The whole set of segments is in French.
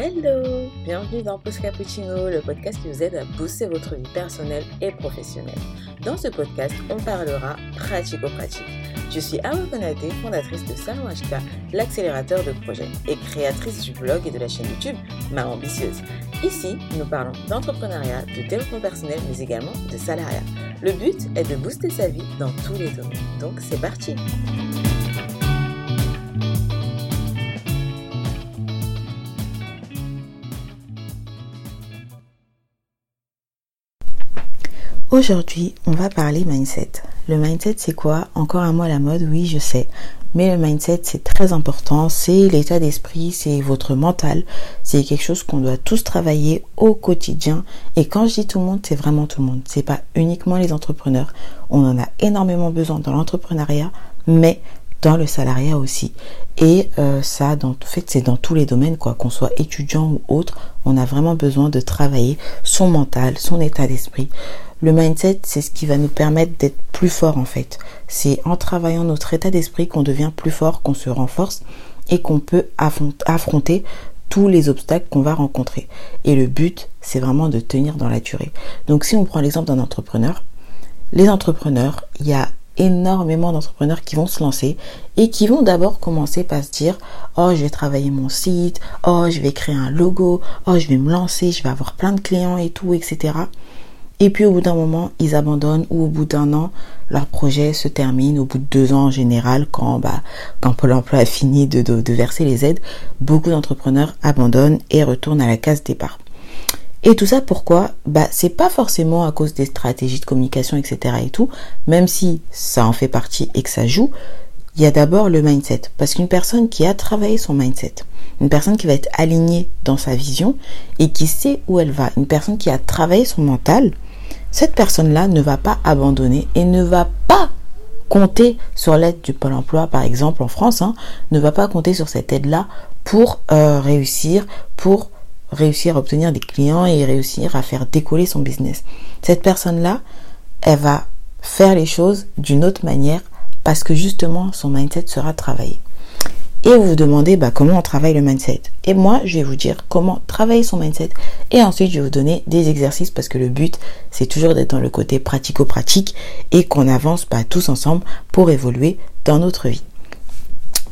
Hello Bienvenue dans Post Cappuccino, le podcast qui vous aide à booster votre vie personnelle et professionnelle. Dans ce podcast, on parlera pratico-pratique. Je suis Awa Konate, fondatrice de Salon HK, l'accélérateur de projets, et créatrice du blog et de la chaîne YouTube Ma Ambitieuse. Ici, nous parlons d'entrepreneuriat, de développement personnel, mais également de salariat. Le but est de booster sa vie dans tous les domaines. Donc c'est parti Aujourd'hui, on va parler mindset. Le mindset, c'est quoi? Encore un mot à la mode, oui, je sais. Mais le mindset, c'est très important. C'est l'état d'esprit, c'est votre mental. C'est quelque chose qu'on doit tous travailler au quotidien. Et quand je dis tout le monde, c'est vraiment tout le monde. C'est pas uniquement les entrepreneurs. On en a énormément besoin dans l'entrepreneuriat, mais dans le salariat aussi. Et euh, ça, en fait, c'est dans tous les domaines, quoi, qu'on soit étudiant ou autre, on a vraiment besoin de travailler son mental, son état d'esprit. Le mindset, c'est ce qui va nous permettre d'être plus fort en fait. C'est en travaillant notre état d'esprit qu'on devient plus fort, qu'on se renforce et qu'on peut affronter tous les obstacles qu'on va rencontrer. Et le but, c'est vraiment de tenir dans la durée. Donc si on prend l'exemple d'un entrepreneur, les entrepreneurs, il y a énormément d'entrepreneurs qui vont se lancer et qui vont d'abord commencer par se dire oh je vais travailler mon site oh je vais créer un logo oh je vais me lancer je vais avoir plein de clients et tout etc et puis au bout d'un moment, ils abandonnent ou au bout d'un an, leur projet se termine. Au bout de deux ans en général, quand, bah, quand Pôle emploi a fini de, verser les aides, beaucoup d'entrepreneurs abandonnent et retournent à la case départ. Et tout ça pourquoi? Bah c'est pas forcément à cause des stratégies de communication, etc. et tout, même si ça en fait partie et que ça joue, il y a d'abord le mindset. Parce qu'une personne qui a travaillé son mindset, une personne qui va être alignée dans sa vision et qui sait où elle va, une personne qui a travaillé son mental, cette personne-là ne va pas abandonner et ne va pas compter sur l'aide du Pôle emploi, par exemple en France, hein, ne va pas compter sur cette aide-là pour euh, réussir, pour réussir à obtenir des clients et réussir à faire décoller son business. Cette personne-là, elle va faire les choses d'une autre manière parce que justement son mindset sera travaillé et vous vous demandez bah, comment on travaille le mindset. Et moi, je vais vous dire comment travailler son mindset et ensuite je vais vous donner des exercices parce que le but, c'est toujours d'être dans le côté pratico-pratique et qu'on avance pas bah, tous ensemble pour évoluer dans notre vie.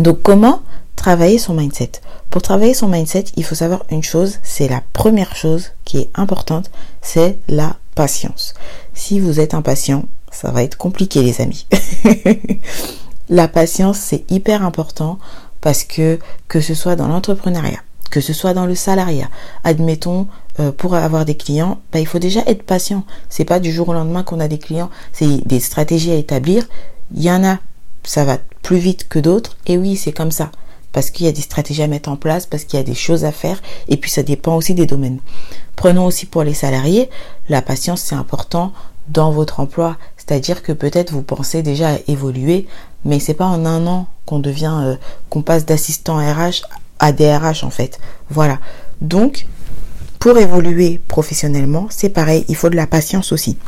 Donc comment travailler son mindset? Pour travailler son mindset, il faut savoir une chose, c'est la première chose qui est importante, c'est la patience. Si vous êtes impatient, ça va être compliqué les amis. la patience, c'est hyper important parce que que ce soit dans l'entrepreneuriat, que ce soit dans le salariat, admettons euh, pour avoir des clients, bah, il faut déjà être patient. C'est pas du jour au lendemain qu'on a des clients, c'est des stratégies à établir. Il y en a, ça va plus vite que d'autres, et oui, c'est comme ça. Parce qu'il y a des stratégies à mettre en place, parce qu'il y a des choses à faire, et puis ça dépend aussi des domaines. Prenons aussi pour les salariés, la patience c'est important dans votre emploi. C'est-à-dire que peut-être vous pensez déjà à évoluer, mais c'est pas en un an qu'on devient, euh, qu'on passe d'assistant RH à DRH en fait. Voilà. Donc, pour évoluer professionnellement, c'est pareil, il faut de la patience aussi.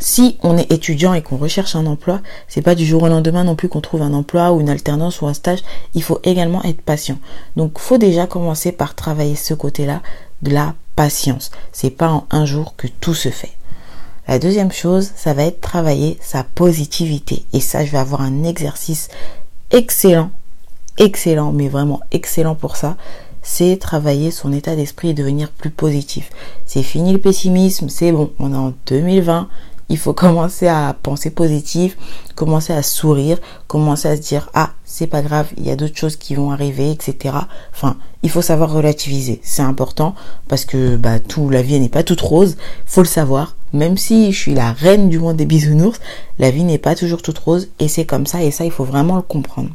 Si on est étudiant et qu'on recherche un emploi, c'est pas du jour au lendemain non plus qu'on trouve un emploi ou une alternance ou un stage. Il faut également être patient. Donc, faut déjà commencer par travailler ce côté-là de la patience. C'est pas en un jour que tout se fait. La deuxième chose, ça va être travailler sa positivité. Et ça, je vais avoir un exercice excellent, excellent, mais vraiment excellent pour ça. C'est travailler son état d'esprit et devenir plus positif. C'est fini le pessimisme, c'est bon, on est en 2020, il faut commencer à penser positif, commencer à sourire, commencer à se dire ah c'est pas grave, il y a d'autres choses qui vont arriver, etc. Enfin, il faut savoir relativiser, c'est important parce que bah tout la vie n'est pas toute rose, faut le savoir. Même si je suis la reine du monde des bisounours, la vie n'est pas toujours toute rose et c'est comme ça et ça il faut vraiment le comprendre.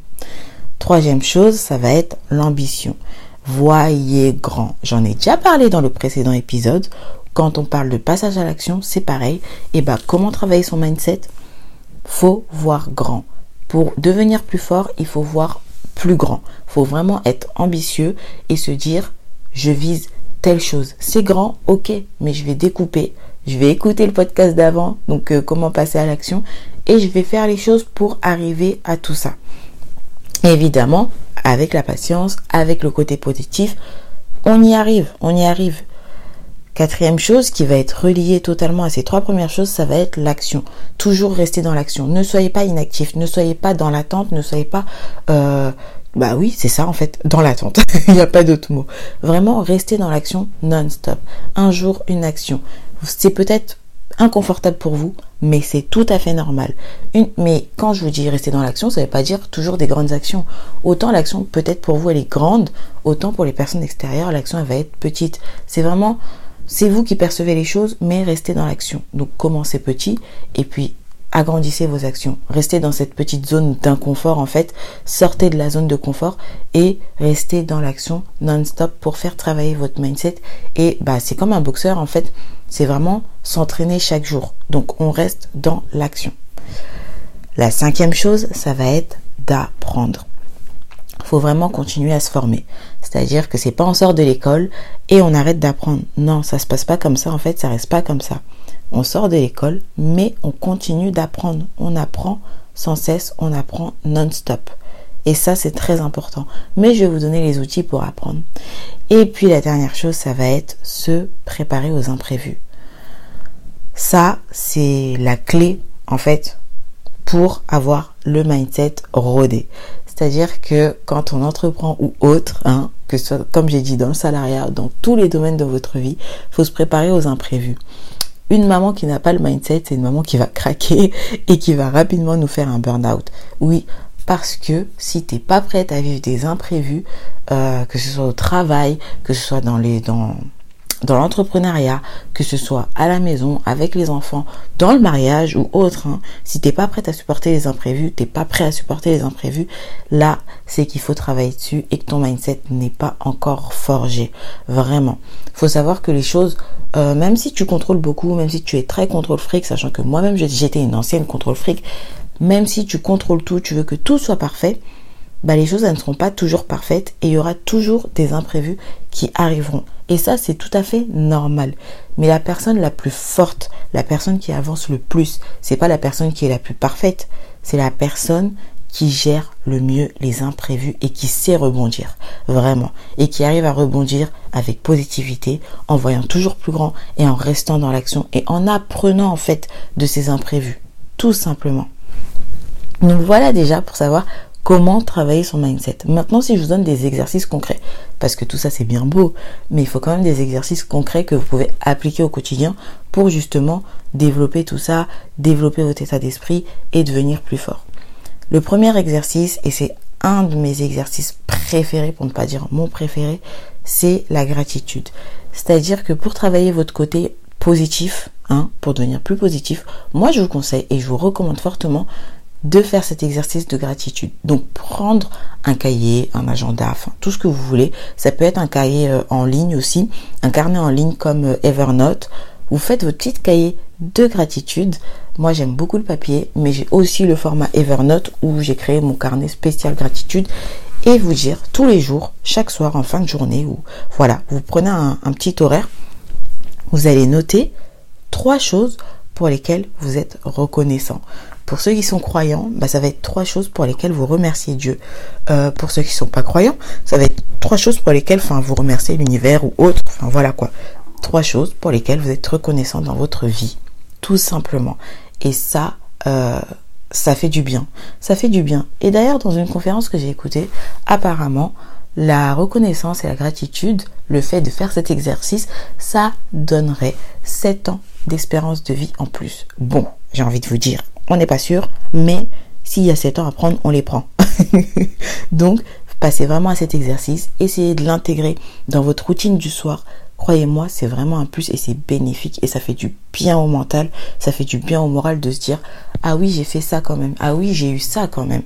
Troisième chose, ça va être l'ambition. Voyez grand. J'en ai déjà parlé dans le précédent épisode quand on parle de passage à l'action, c'est pareil. Et bah, comment travailler son mindset? Faut voir grand. Pour devenir plus fort, il faut voir plus grand. Faut vraiment être ambitieux et se dire je vise telle chose. C'est grand, ok, mais je vais découper. Je vais écouter le podcast d'avant, donc euh, comment passer à l'action, et je vais faire les choses pour arriver à tout ça. évidemment, avec la patience, avec le côté positif, On y arrive, on y arrive. Quatrième chose qui va être reliée totalement à ces trois premières choses, ça va être l'action. Toujours rester dans l'action. Ne soyez pas inactif, ne soyez pas dans l'attente, ne soyez pas... Euh, bah oui, c'est ça en fait, dans l'attente. Il n'y a pas d'autre mot. Vraiment, rester dans l'action non-stop. Un jour, une action. C'est peut-être inconfortable pour vous, mais c'est tout à fait normal. Mais quand je vous dis rester dans l'action, ça ne veut pas dire toujours des grandes actions. Autant l'action peut-être pour vous elle est grande, autant pour les personnes extérieures l'action elle va être petite. C'est vraiment c'est vous qui percevez les choses, mais restez dans l'action. Donc commencez petit et puis agrandissez vos actions. Restez dans cette petite zone d'inconfort en fait. Sortez de la zone de confort et restez dans l'action non-stop pour faire travailler votre mindset. Et bah c'est comme un boxeur en fait. C'est vraiment s'entraîner chaque jour. Donc on reste dans l'action. La cinquième chose, ça va être d'apprendre. Il faut vraiment continuer à se former. C'est-à-dire que c'est pas on sort de l'école et on arrête d'apprendre. Non, ça se passe pas comme ça. En fait, ça reste pas comme ça. On sort de l'école, mais on continue d'apprendre. On apprend sans cesse, on apprend non-stop. Et ça, c'est très important. Mais je vais vous donner les outils pour apprendre. Et puis la dernière chose, ça va être se préparer aux imprévus. Ça, c'est la clé, en fait, pour avoir le mindset rodé. C'est-à-dire que quand on entreprend ou autre, hein, que ce soit, comme j'ai dit, dans le salariat, dans tous les domaines de votre vie, il faut se préparer aux imprévus. Une maman qui n'a pas le mindset, c'est une maman qui va craquer et qui va rapidement nous faire un burn-out. Oui, parce que si t'es pas prête à vivre des imprévus, euh, que ce soit au travail, que ce soit dans les dans dans l'entrepreneuriat, que ce soit à la maison, avec les enfants, dans le mariage ou autre, hein, si t'es pas prête à supporter les imprévus, t'es pas prêt à supporter les imprévus, là, c'est qu'il faut travailler dessus et que ton mindset n'est pas encore forgé. Vraiment. Faut savoir que les choses, euh, même si tu contrôles beaucoup, même si tu es très contrôle fric, sachant que moi-même j'étais une ancienne contrôle fric, même si tu contrôles tout, tu veux que tout soit parfait, bah les choses ne seront pas toujours parfaites et il y aura toujours des imprévus qui arriveront. Et ça, c'est tout à fait normal. Mais la personne la plus forte, la personne qui avance le plus, c'est pas la personne qui est la plus parfaite, c'est la personne qui gère le mieux les imprévus et qui sait rebondir, vraiment, et qui arrive à rebondir avec positivité, en voyant toujours plus grand et en restant dans l'action et en apprenant en fait de ces imprévus, tout simplement. Donc voilà déjà pour savoir comment travailler son mindset. Maintenant, si je vous donne des exercices concrets, parce que tout ça c'est bien beau, mais il faut quand même des exercices concrets que vous pouvez appliquer au quotidien pour justement développer tout ça, développer votre état d'esprit et devenir plus fort. Le premier exercice, et c'est un de mes exercices préférés, pour ne pas dire mon préféré, c'est la gratitude. C'est-à-dire que pour travailler votre côté positif, hein, pour devenir plus positif, moi je vous conseille et je vous recommande fortement de faire cet exercice de gratitude. Donc prendre un cahier, un agenda, enfin tout ce que vous voulez. Ça peut être un cahier euh, en ligne aussi, un carnet en ligne comme euh, Evernote. Vous faites votre petit cahier de gratitude. Moi j'aime beaucoup le papier, mais j'ai aussi le format Evernote où j'ai créé mon carnet spécial gratitude et vous dire tous les jours, chaque soir en fin de journée, ou voilà, vous prenez un, un petit horaire, vous allez noter trois choses pour lesquelles vous êtes reconnaissant. Pour ceux qui sont croyants, bah, ça va être trois choses pour lesquelles vous remerciez Dieu. Euh, pour ceux qui sont pas croyants, ça va être trois choses pour lesquelles, vous remerciez l'univers ou autre. Enfin, voilà quoi. Trois choses pour lesquelles vous êtes reconnaissant dans votre vie, tout simplement. Et ça, euh, ça fait du bien. Ça fait du bien. Et d'ailleurs, dans une conférence que j'ai écoutée, apparemment, la reconnaissance et la gratitude, le fait de faire cet exercice, ça donnerait 7 ans d'espérance de vie en plus. Bon, j'ai envie de vous dire, on n'est pas sûr, mais s'il y a 7 ans à prendre, on les prend. Donc, passez vraiment à cet exercice, essayez de l'intégrer dans votre routine du soir. Croyez-moi, c'est vraiment un plus et c'est bénéfique et ça fait du bien au mental, ça fait du bien au moral de se dire ah oui j'ai fait ça quand même, ah oui j'ai eu ça quand même,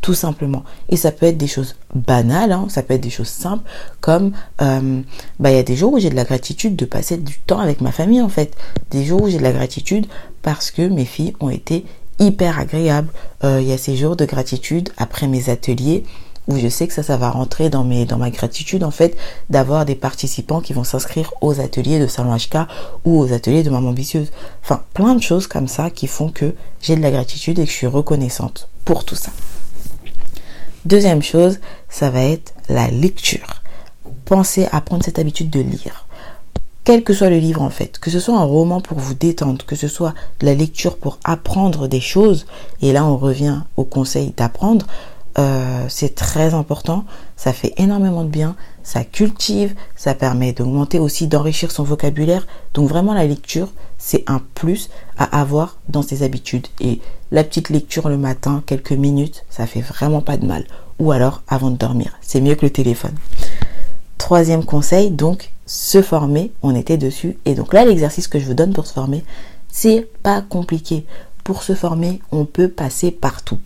tout simplement. Et ça peut être des choses banales, hein, ça peut être des choses simples, comme euh, bah il y a des jours où j'ai de la gratitude de passer du temps avec ma famille en fait, des jours où j'ai de la gratitude parce que mes filles ont été hyper agréable. Euh, il y a ces jours de gratitude après mes ateliers où je sais que ça, ça va rentrer dans mes, dans ma gratitude en fait, d'avoir des participants qui vont s'inscrire aux ateliers de Salon HK ou aux ateliers de Maman Ambitieuse. Enfin, plein de choses comme ça qui font que j'ai de la gratitude et que je suis reconnaissante pour tout ça. Deuxième chose, ça va être la lecture. pensez à prendre cette habitude de lire. Quel que soit le livre en fait, que ce soit un roman pour vous détendre, que ce soit la lecture pour apprendre des choses, et là on revient au conseil d'apprendre, euh, c'est très important, ça fait énormément de bien, ça cultive, ça permet d'augmenter aussi, d'enrichir son vocabulaire. Donc vraiment la lecture, c'est un plus à avoir dans ses habitudes. Et la petite lecture le matin, quelques minutes, ça fait vraiment pas de mal. Ou alors avant de dormir, c'est mieux que le téléphone. Troisième conseil, donc se former, on était dessus. Et donc là, l'exercice que je vous donne pour se former, c'est pas compliqué. Pour se former, on peut passer partout.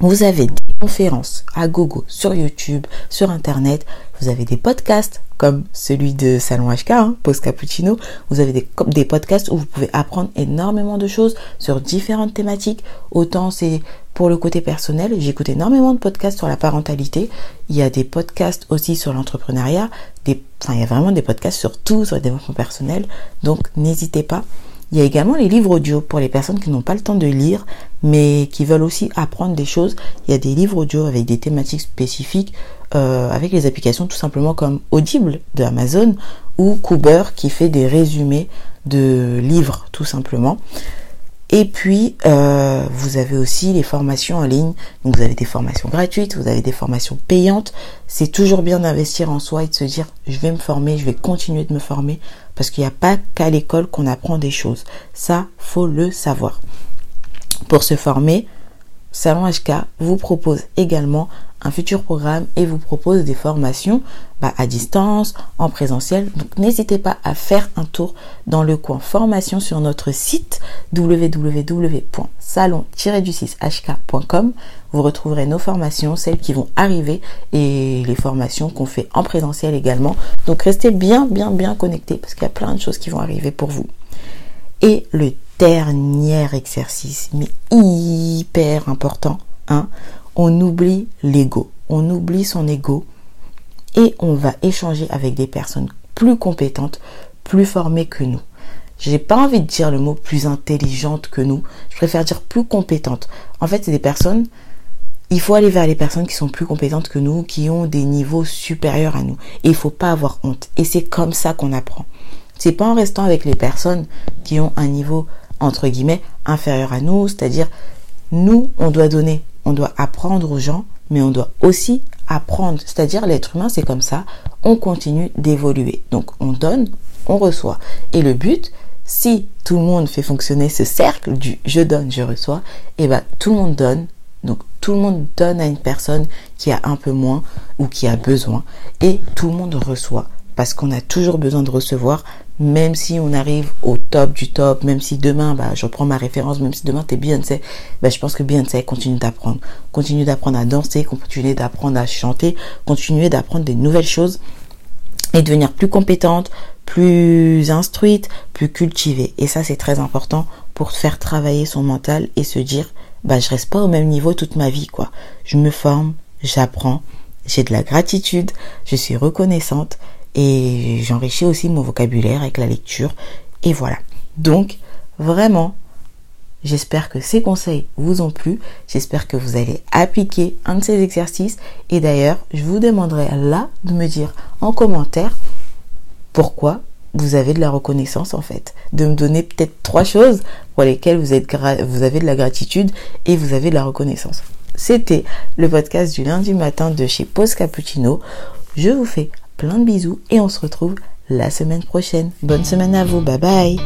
Vous avez des conférences à gogo sur YouTube, sur Internet. Vous avez des podcasts comme celui de Salon HK, hein, Post Cappuccino. Vous avez des, des podcasts où vous pouvez apprendre énormément de choses sur différentes thématiques. Autant c'est pour le côté personnel, j'écoute énormément de podcasts sur la parentalité. Il y a des podcasts aussi sur l'entrepreneuriat. Enfin, il y a vraiment des podcasts sur tout, sur le développement personnel. Donc, n'hésitez pas. Il y a également les livres audio pour les personnes qui n'ont pas le temps de lire, mais qui veulent aussi apprendre des choses. Il y a des livres audio avec des thématiques spécifiques, euh, avec les applications tout simplement comme Audible de Amazon ou Cooper qui fait des résumés de livres tout simplement. Et puis, euh, vous avez aussi les formations en ligne. Donc, vous avez des formations gratuites, vous avez des formations payantes. C'est toujours bien d'investir en soi et de se dire, je vais me former, je vais continuer de me former. Parce qu'il n'y a pas qu'à l'école qu'on apprend des choses. Ça, faut le savoir. Pour se former, Salon HK vous propose également un futur programme et vous propose des formations bah, à distance, en présentiel. Donc n'hésitez pas à faire un tour dans le coin formation sur notre site www.salon-du6hk.com. Vous retrouverez nos formations, celles qui vont arriver et les formations qu'on fait en présentiel également. Donc restez bien, bien, bien connectés parce qu'il y a plein de choses qui vont arriver pour vous. Et le dernier exercice, mais hyper important, hein, on oublie l'ego, on oublie son ego et on va échanger avec des personnes plus compétentes, plus formées que nous. J'ai pas envie de dire le mot plus intelligente que nous, je préfère dire plus compétente. En fait, c'est des personnes il faut aller vers les personnes qui sont plus compétentes que nous, qui ont des niveaux supérieurs à nous. Et il faut pas avoir honte. Et c'est comme ça qu'on apprend. C'est pas en restant avec les personnes qui ont un niveau entre guillemets inférieur à nous, c'est-à-dire nous, on doit donner on doit apprendre aux gens, mais on doit aussi apprendre. C'est-à-dire l'être humain, c'est comme ça, on continue d'évoluer. Donc on donne, on reçoit. Et le but, si tout le monde fait fonctionner ce cercle du je donne, je reçois, et eh ben tout le monde donne. Donc tout le monde donne à une personne qui a un peu moins ou qui a besoin et tout le monde reçoit parce qu'on a toujours besoin de recevoir même si on arrive au top du top, même si demain, bah, je reprends ma référence, même si demain t'es Beyoncé, bah, je pense que Beyoncé continue d'apprendre. Continue d'apprendre à danser, continue d'apprendre à chanter, continuer d'apprendre des nouvelles choses et devenir plus compétente, plus instruite, plus cultivée. Et ça, c'est très important pour faire travailler son mental et se dire, bah, je reste pas au même niveau toute ma vie, quoi. Je me forme, j'apprends, j'ai de la gratitude, je suis reconnaissante et j'enrichis aussi mon vocabulaire avec la lecture et voilà. Donc vraiment, j'espère que ces conseils vous ont plu, j'espère que vous allez appliquer un de ces exercices et d'ailleurs, je vous demanderai là de me dire en commentaire pourquoi vous avez de la reconnaissance en fait, de me donner peut-être trois choses pour lesquelles vous avez de la gratitude et vous avez de la reconnaissance. C'était le podcast du lundi matin de chez Post Cappuccino. Je vous fais plein de bisous et on se retrouve la semaine prochaine. Bonne semaine à vous, bye bye